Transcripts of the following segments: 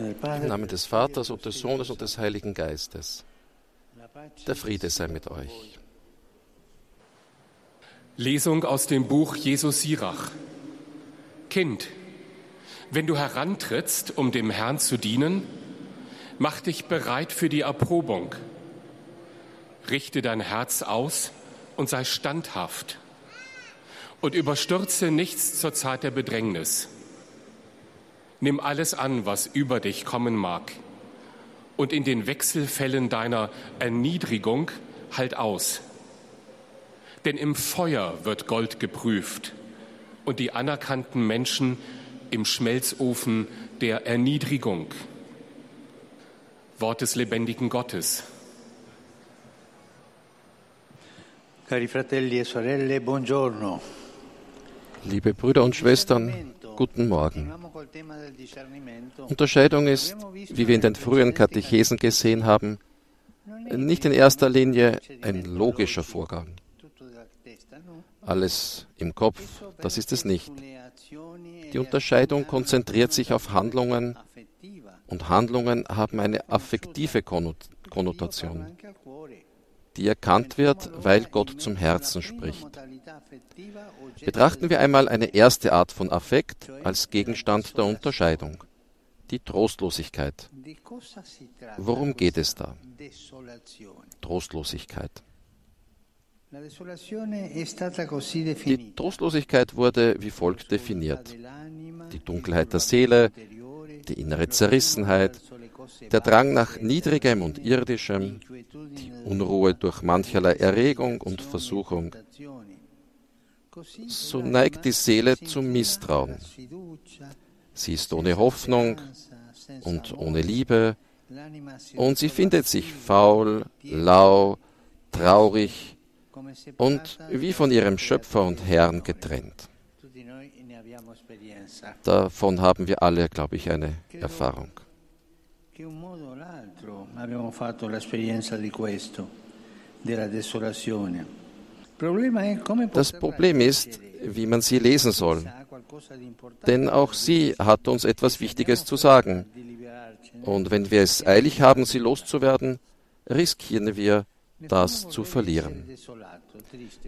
Im Namen des Vaters und des Sohnes und des Heiligen Geistes. Der Friede sei mit euch. Lesung aus dem Buch Jesus Sirach. Kind, wenn du herantrittst, um dem Herrn zu dienen, mach dich bereit für die Erprobung. Richte dein Herz aus und sei standhaft und überstürze nichts zur Zeit der Bedrängnis. Nimm alles an, was über dich kommen mag, und in den Wechselfällen deiner Erniedrigung halt aus. Denn im Feuer wird Gold geprüft und die anerkannten Menschen im Schmelzofen der Erniedrigung. Wort des lebendigen Gottes. Cari fratelli e sorelle, buongiorno. Liebe Brüder und Schwestern, guten Morgen. Unterscheidung ist, wie wir in den frühen Katechesen gesehen haben, nicht in erster Linie ein logischer Vorgang. Alles im Kopf, das ist es nicht. Die Unterscheidung konzentriert sich auf Handlungen und Handlungen haben eine affektive Konnotation, die erkannt wird, weil Gott zum Herzen spricht. Betrachten wir einmal eine erste Art von Affekt als Gegenstand der Unterscheidung, die Trostlosigkeit. Worum geht es da? Trostlosigkeit. Die Trostlosigkeit wurde wie folgt definiert. Die Dunkelheit der Seele, die innere Zerrissenheit, der Drang nach Niedrigem und Irdischem, die Unruhe durch mancherlei Erregung und Versuchung, so neigt die Seele zum Misstrauen. Sie ist ohne Hoffnung und ohne Liebe und sie findet sich faul, lau, traurig und wie von ihrem Schöpfer und Herrn getrennt. Davon haben wir alle, glaube ich, eine Erfahrung. della desolazione. Das Problem ist, wie man sie lesen soll. Denn auch sie hat uns etwas Wichtiges zu sagen. Und wenn wir es eilig haben, sie loszuwerden, riskieren wir, das zu verlieren.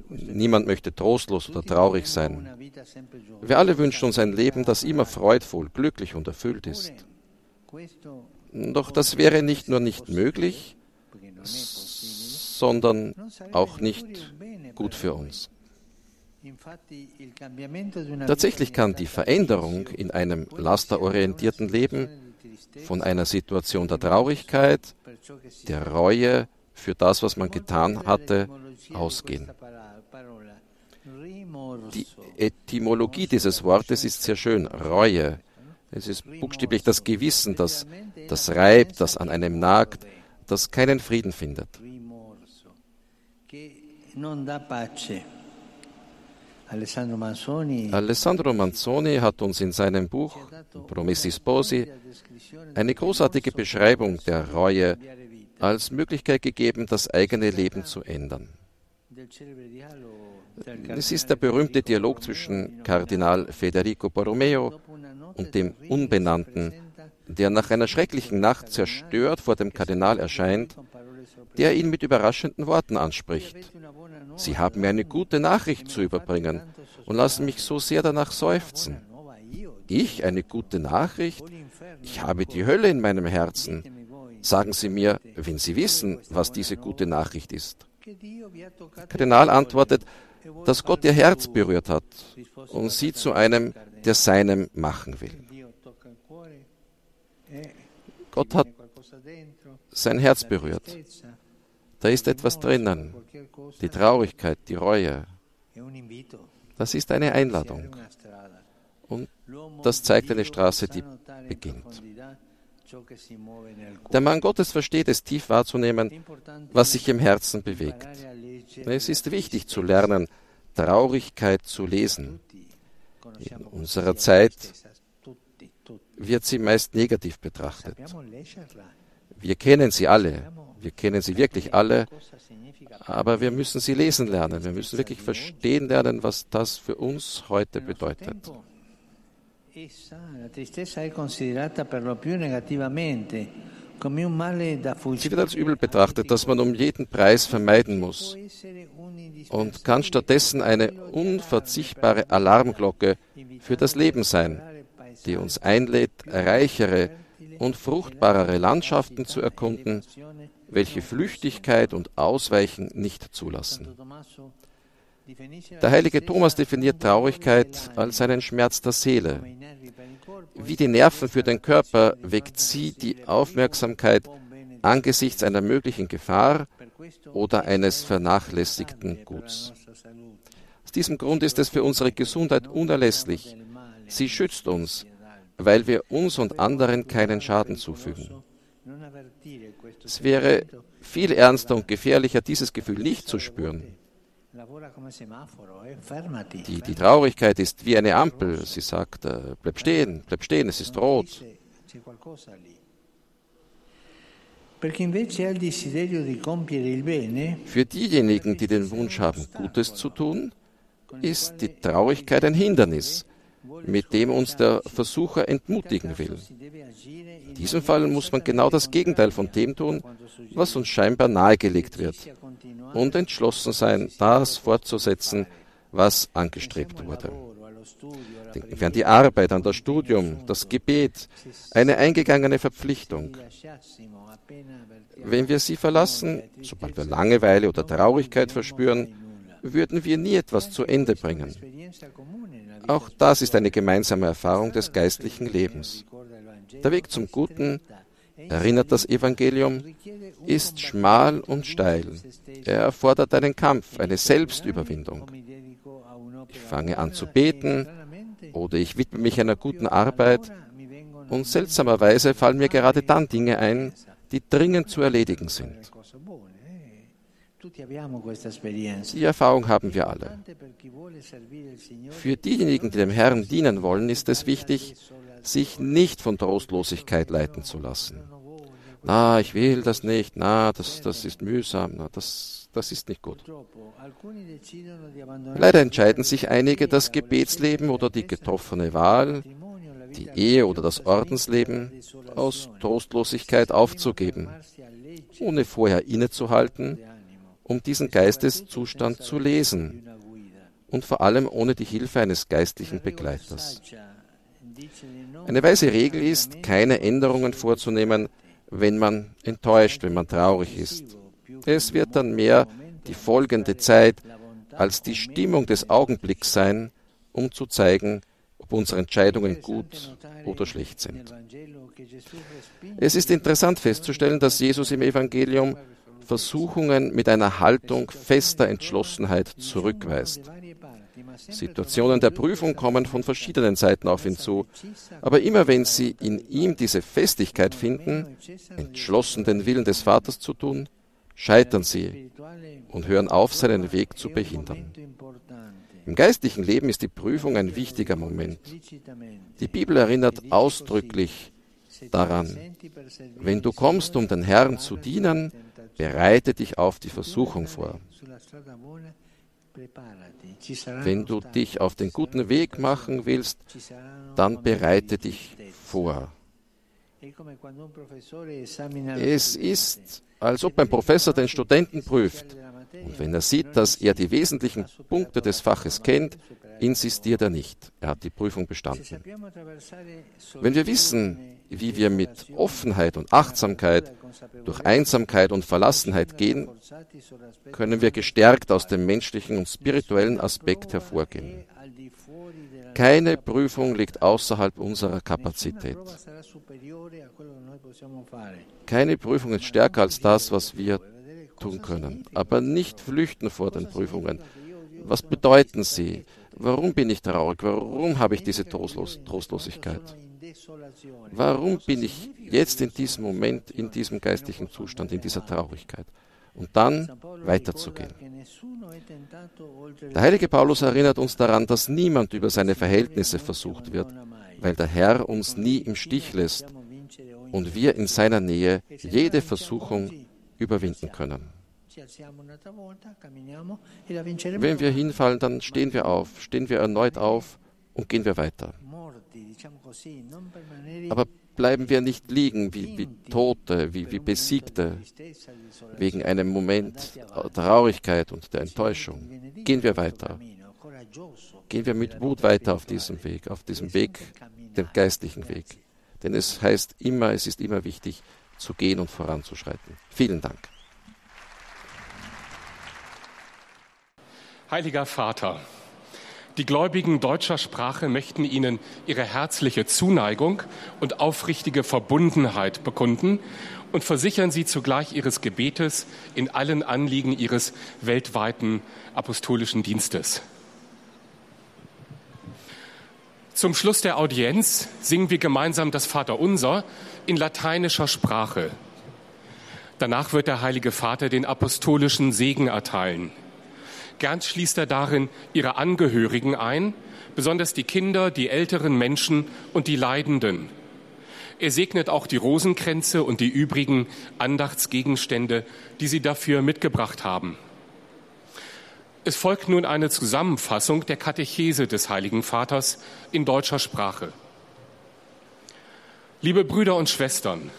Niemand möchte trostlos oder traurig sein. Wir alle wünschen uns ein Leben, das immer freudvoll, glücklich und erfüllt ist. Doch das wäre nicht nur nicht möglich, sondern auch nicht gut für uns. Tatsächlich kann die Veränderung in einem lasterorientierten Leben von einer Situation der Traurigkeit, der Reue für das, was man getan hatte, ausgehen. Die Etymologie dieses Wortes ist sehr schön, Reue. Es ist buchstäblich das Gewissen, das, das reibt, das an einem nagt, das keinen Frieden findet. Alessandro Manzoni, hat uns in seinem Buch Promessi Sposi eine großartige Beschreibung der Reue als Möglichkeit gegeben, das eigene Leben zu ändern. Es ist der berühmte Dialog zwischen Kardinal Federico Borromeo und dem Unbenannten, der nach einer schrecklichen Nacht zerstört vor dem Kardinal erscheint, der ihn mit überraschenden Worten anspricht. Sie haben mir eine gute Nachricht zu überbringen und lassen mich so sehr danach seufzen. Ich eine gute Nachricht? Ich habe die Hölle in meinem Herzen. Sagen Sie mir, wenn Sie wissen, was diese gute Nachricht ist. Kardinal antwortet, dass Gott ihr Herz berührt hat und sie zu einem, der seinem machen will. Gott hat sein Herz berührt. Da ist etwas drinnen. Die Traurigkeit, die Reue. Das ist eine Einladung. Und das zeigt eine Straße, die beginnt. Der Mann Gottes versteht es tief wahrzunehmen, was sich im Herzen bewegt. Es ist wichtig zu lernen, Traurigkeit zu lesen. In unserer Zeit wird sie meist negativ betrachtet. Wir kennen sie alle. Wir kennen sie wirklich alle. Aber wir müssen sie lesen lernen. Wir müssen wirklich verstehen lernen, was das für uns heute bedeutet. Sie wird als übel betrachtet, das man um jeden Preis vermeiden muss und kann stattdessen eine unverzichtbare Alarmglocke für das Leben sein, die uns einlädt, reichere und fruchtbarere Landschaften zu erkunden, welche Flüchtigkeit und Ausweichen nicht zulassen. Der heilige Thomas definiert Traurigkeit als einen Schmerz der Seele. Wie die Nerven für den Körper weckt sie die Aufmerksamkeit angesichts einer möglichen Gefahr oder eines vernachlässigten Guts. Aus diesem Grund ist es für unsere Gesundheit unerlässlich. Sie schützt uns, weil wir uns und anderen keinen Schaden zufügen. Es wäre viel ernster und gefährlicher, dieses Gefühl nicht zu spüren. Die, die Traurigkeit ist wie eine Ampel. Sie sagt, äh, bleib stehen, bleib stehen, es ist rot. Für diejenigen, die den Wunsch haben, Gutes zu tun, ist die Traurigkeit ein Hindernis, mit dem uns der Versucher entmutigen will. In diesem Fall muss man genau das Gegenteil von dem tun, was uns scheinbar nahegelegt wird, und entschlossen sein, das fortzusetzen, was angestrebt wurde. Denken wir an die Arbeit, an das Studium, das Gebet, eine eingegangene Verpflichtung. Wenn wir sie verlassen, sobald wir Langeweile oder Traurigkeit verspüren, würden wir nie etwas zu Ende bringen. Auch das ist eine gemeinsame Erfahrung des geistlichen Lebens. Der Weg zum Guten, erinnert das Evangelium, ist schmal und steil. Er erfordert einen Kampf, eine Selbstüberwindung. Ich fange an zu beten oder ich widme mich einer guten Arbeit und seltsamerweise fallen mir gerade dann Dinge ein, die dringend zu erledigen sind. Die Erfahrung haben wir alle. Für diejenigen, die dem Herrn dienen wollen, ist es wichtig, sich nicht von Trostlosigkeit leiten zu lassen. Na, ich will das nicht, na, das, das ist mühsam, na, das, das ist nicht gut. Leider entscheiden sich einige, das Gebetsleben oder die getroffene Wahl, die Ehe oder das Ordensleben aus Trostlosigkeit aufzugeben, ohne vorher innezuhalten um diesen Geisteszustand zu lesen und vor allem ohne die Hilfe eines geistlichen Begleiters. Eine weise Regel ist, keine Änderungen vorzunehmen, wenn man enttäuscht, wenn man traurig ist. Es wird dann mehr die folgende Zeit als die Stimmung des Augenblicks sein, um zu zeigen, ob unsere Entscheidungen gut oder schlecht sind. Es ist interessant festzustellen, dass Jesus im Evangelium Versuchungen mit einer Haltung fester Entschlossenheit zurückweist. Situationen der Prüfung kommen von verschiedenen Seiten auf ihn zu, aber immer wenn sie in ihm diese Festigkeit finden, entschlossen den Willen des Vaters zu tun, scheitern sie und hören auf, seinen Weg zu behindern. Im geistlichen Leben ist die Prüfung ein wichtiger Moment. Die Bibel erinnert ausdrücklich daran, wenn du kommst, um den Herrn zu dienen, Bereite dich auf die Versuchung vor. Wenn du dich auf den guten Weg machen willst, dann bereite dich vor. Es ist, als ob ein Professor den Studenten prüft. Und wenn er sieht, dass er die wesentlichen Punkte des Faches kennt, insistiert er nicht. Er hat die Prüfung bestanden. Wenn wir wissen, wie wir mit Offenheit und Achtsamkeit durch Einsamkeit und Verlassenheit gehen, können wir gestärkt aus dem menschlichen und spirituellen Aspekt hervorgehen. Keine Prüfung liegt außerhalb unserer Kapazität. Keine Prüfung ist stärker als das, was wir tun können. Aber nicht flüchten vor den Prüfungen. Was bedeuten sie? Warum bin ich traurig? Warum habe ich diese Trostlos Trostlosigkeit? Warum bin ich jetzt in diesem Moment, in diesem geistlichen Zustand, in dieser Traurigkeit? Und dann weiterzugehen. Der heilige Paulus erinnert uns daran, dass niemand über seine Verhältnisse versucht wird, weil der Herr uns nie im Stich lässt und wir in seiner Nähe jede Versuchung überwinden können. Wenn wir hinfallen, dann stehen wir auf, stehen wir erneut auf und gehen wir weiter. Aber bleiben wir nicht liegen wie, wie Tote, wie, wie Besiegte, wegen einem Moment der Traurigkeit und der Enttäuschung. Gehen wir weiter. Gehen wir mit Mut weiter auf diesem Weg, auf diesem Weg, dem geistlichen Weg. Denn es heißt immer, es ist immer wichtig, zu gehen und voranzuschreiten. Vielen Dank. Heiliger Vater, die Gläubigen deutscher Sprache möchten Ihnen ihre herzliche Zuneigung und aufrichtige Verbundenheit bekunden und versichern Sie zugleich Ihres Gebetes in allen Anliegen Ihres weltweiten apostolischen Dienstes. Zum Schluss der Audienz singen wir gemeinsam das Vaterunser in lateinischer Sprache. Danach wird der Heilige Vater den apostolischen Segen erteilen. Gern schließt er darin ihre Angehörigen ein, besonders die Kinder, die älteren Menschen und die Leidenden. Er segnet auch die Rosenkränze und die übrigen Andachtsgegenstände, die sie dafür mitgebracht haben. Es folgt nun eine Zusammenfassung der Katechese des Heiligen Vaters in deutscher Sprache. Liebe Brüder und Schwestern,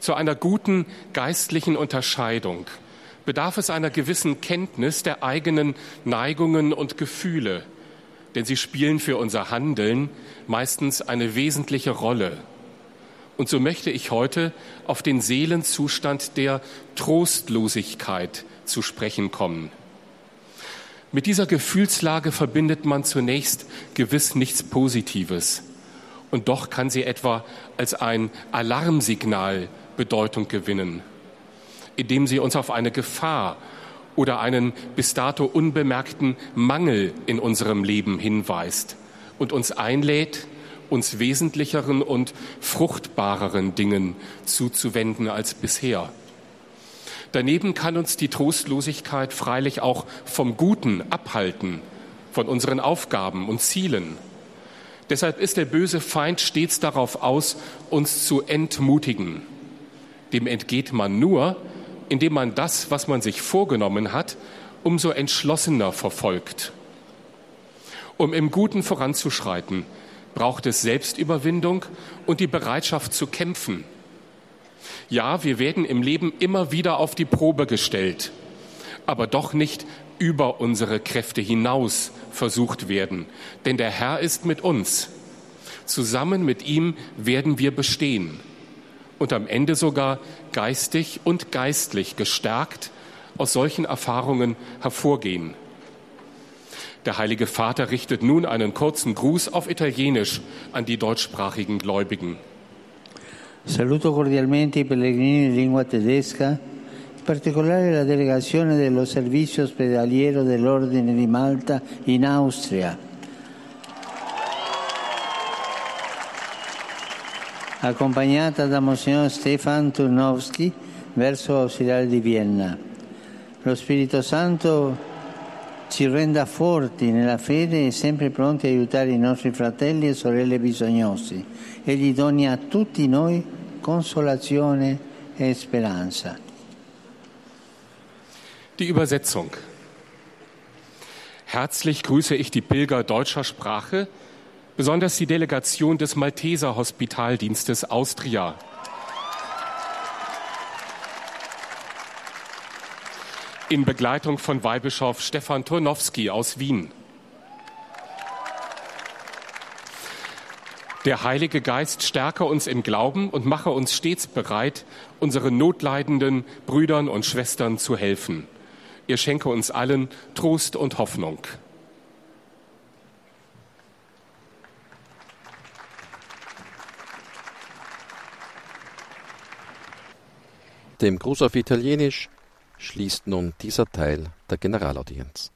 zu einer guten geistlichen Unterscheidung bedarf es einer gewissen Kenntnis der eigenen Neigungen und Gefühle, denn sie spielen für unser Handeln meistens eine wesentliche Rolle. Und so möchte ich heute auf den Seelenzustand der Trostlosigkeit zu sprechen kommen. Mit dieser Gefühlslage verbindet man zunächst gewiss nichts Positives. Und doch kann sie etwa als ein Alarmsignal Bedeutung gewinnen indem sie uns auf eine Gefahr oder einen bis dato unbemerkten Mangel in unserem Leben hinweist und uns einlädt, uns wesentlicheren und fruchtbareren Dingen zuzuwenden als bisher. Daneben kann uns die Trostlosigkeit freilich auch vom Guten abhalten, von unseren Aufgaben und Zielen. Deshalb ist der böse Feind stets darauf aus, uns zu entmutigen. Dem entgeht man nur, indem man das, was man sich vorgenommen hat, umso entschlossener verfolgt. Um im Guten voranzuschreiten, braucht es Selbstüberwindung und die Bereitschaft zu kämpfen. Ja, wir werden im Leben immer wieder auf die Probe gestellt, aber doch nicht über unsere Kräfte hinaus versucht werden, denn der Herr ist mit uns. Zusammen mit ihm werden wir bestehen und am Ende sogar geistig und geistlich gestärkt aus solchen Erfahrungen hervorgehen. Der Heilige Vater richtet nun einen kurzen Gruß auf Italienisch an die deutschsprachigen Gläubigen. Saluto cordialmente i pellegrini in lingua tedesca, in particolare la delegazione dello Servizio Ospedaliero dell'Ordine di Malta in Austria accompagnata da Monsignor Stefan Turnowski verso Ausiliare di Vienna. Lo Spirito Santo ci renda forti nella fede e sempre pronti a aiutare i nostri fratelli e sorelle bisognosi e gli doni a tutti noi consolazione e speranza. Die Übersetzung. Herzlich grüße ich die Pilger deutscher Sprache, besonders die Delegation des Malteser Hospitaldienstes Austria. In Begleitung von Weihbischof Stefan Turnowski aus Wien. Der Heilige Geist stärke uns im Glauben und mache uns stets bereit, unseren notleidenden Brüdern und Schwestern zu helfen. Er schenke uns allen Trost und Hoffnung. Dem Gruß auf Italienisch schließt nun dieser Teil der Generalaudienz.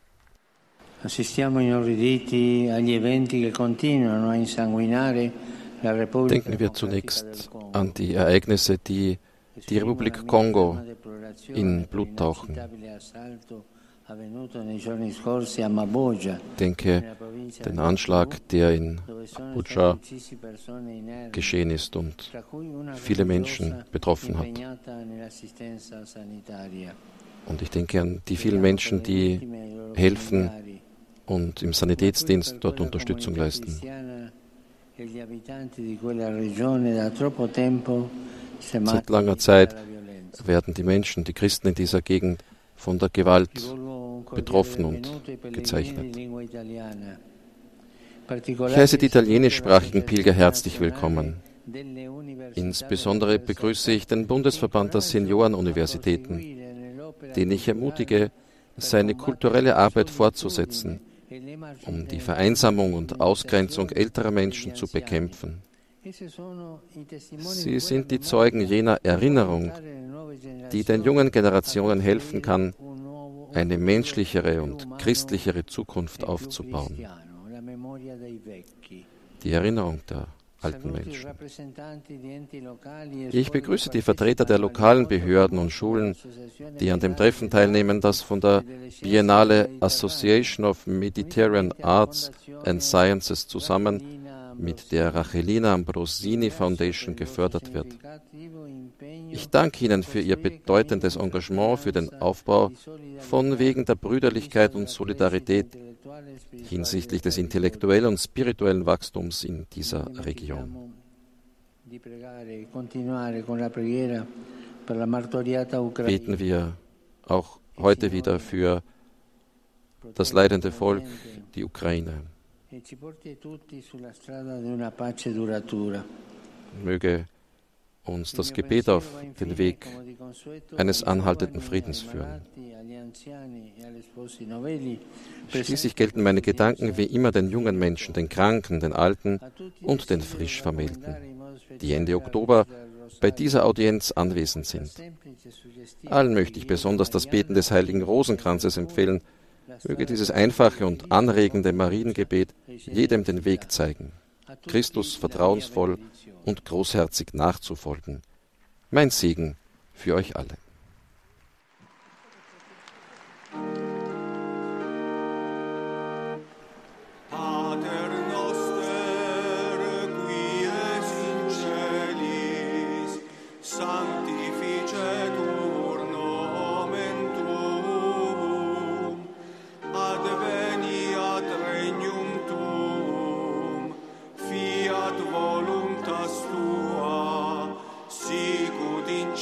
Denken wir zunächst an die Ereignisse, die die Republik Kongo in Blut tauchen. Denke den Anschlag, der in Abuja geschehen ist und viele Menschen betroffen hat. Und ich denke an die vielen Menschen, die helfen und im Sanitätsdienst dort Unterstützung leisten. Seit langer Zeit werden die Menschen, die Christen in dieser Gegend von der Gewalt betroffen und gezeichnet. Ich heiße die italienischsprachigen Pilger herzlich willkommen. Insbesondere begrüße ich den Bundesverband der Seniorenuniversitäten, den ich ermutige, seine kulturelle Arbeit fortzusetzen, um die Vereinsamung und Ausgrenzung älterer Menschen zu bekämpfen. Sie sind die Zeugen jener Erinnerung, die den jungen Generationen helfen kann, eine menschlichere und christlichere Zukunft aufzubauen. Die Erinnerung der alten Menschen. Ich begrüße die Vertreter der lokalen Behörden und Schulen, die an dem Treffen teilnehmen, das von der Biennale Association of Mediterranean Arts and Sciences zusammen mit der Rachelina Ambrosini Foundation gefördert wird. Ich danke Ihnen für Ihr bedeutendes Engagement für den Aufbau von Wegen der Brüderlichkeit und Solidarität hinsichtlich des intellektuellen und spirituellen Wachstums in dieser Region. Beten wir auch heute wieder für das leidende Volk, die Ukraine. Möge uns das Gebet auf den Weg eines anhaltenden Friedens führen. Schließlich gelten meine Gedanken wie immer den jungen Menschen, den Kranken, den Alten und den frisch Vermählten, die Ende Oktober bei dieser Audienz anwesend sind. Allen möchte ich besonders das Beten des heiligen Rosenkranzes empfehlen, Möge dieses einfache und anregende Mariengebet jedem den Weg zeigen, Christus vertrauensvoll und großherzig nachzufolgen. Mein Segen für euch alle.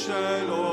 cielo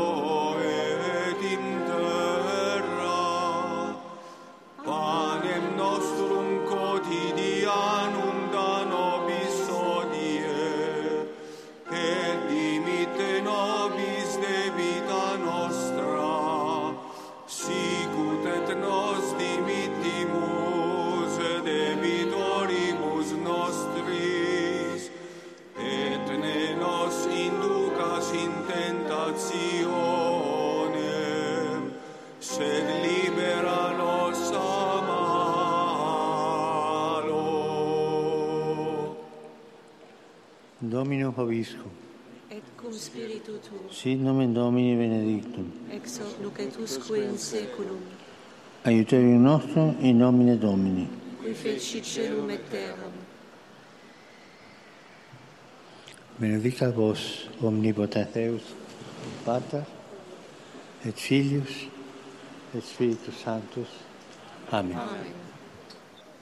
Domino Hoviscum. Et cum spiritu tuo. Sit nomen Domini benedictum. Ex hoc nunc et usque in saeculum. Aiuterium nostrum in nomine Domini. Qui feci celum et terram. Benedicat vos omnipotens Deus, Pater, et Filius, Espírito Santo. Amém. Amém.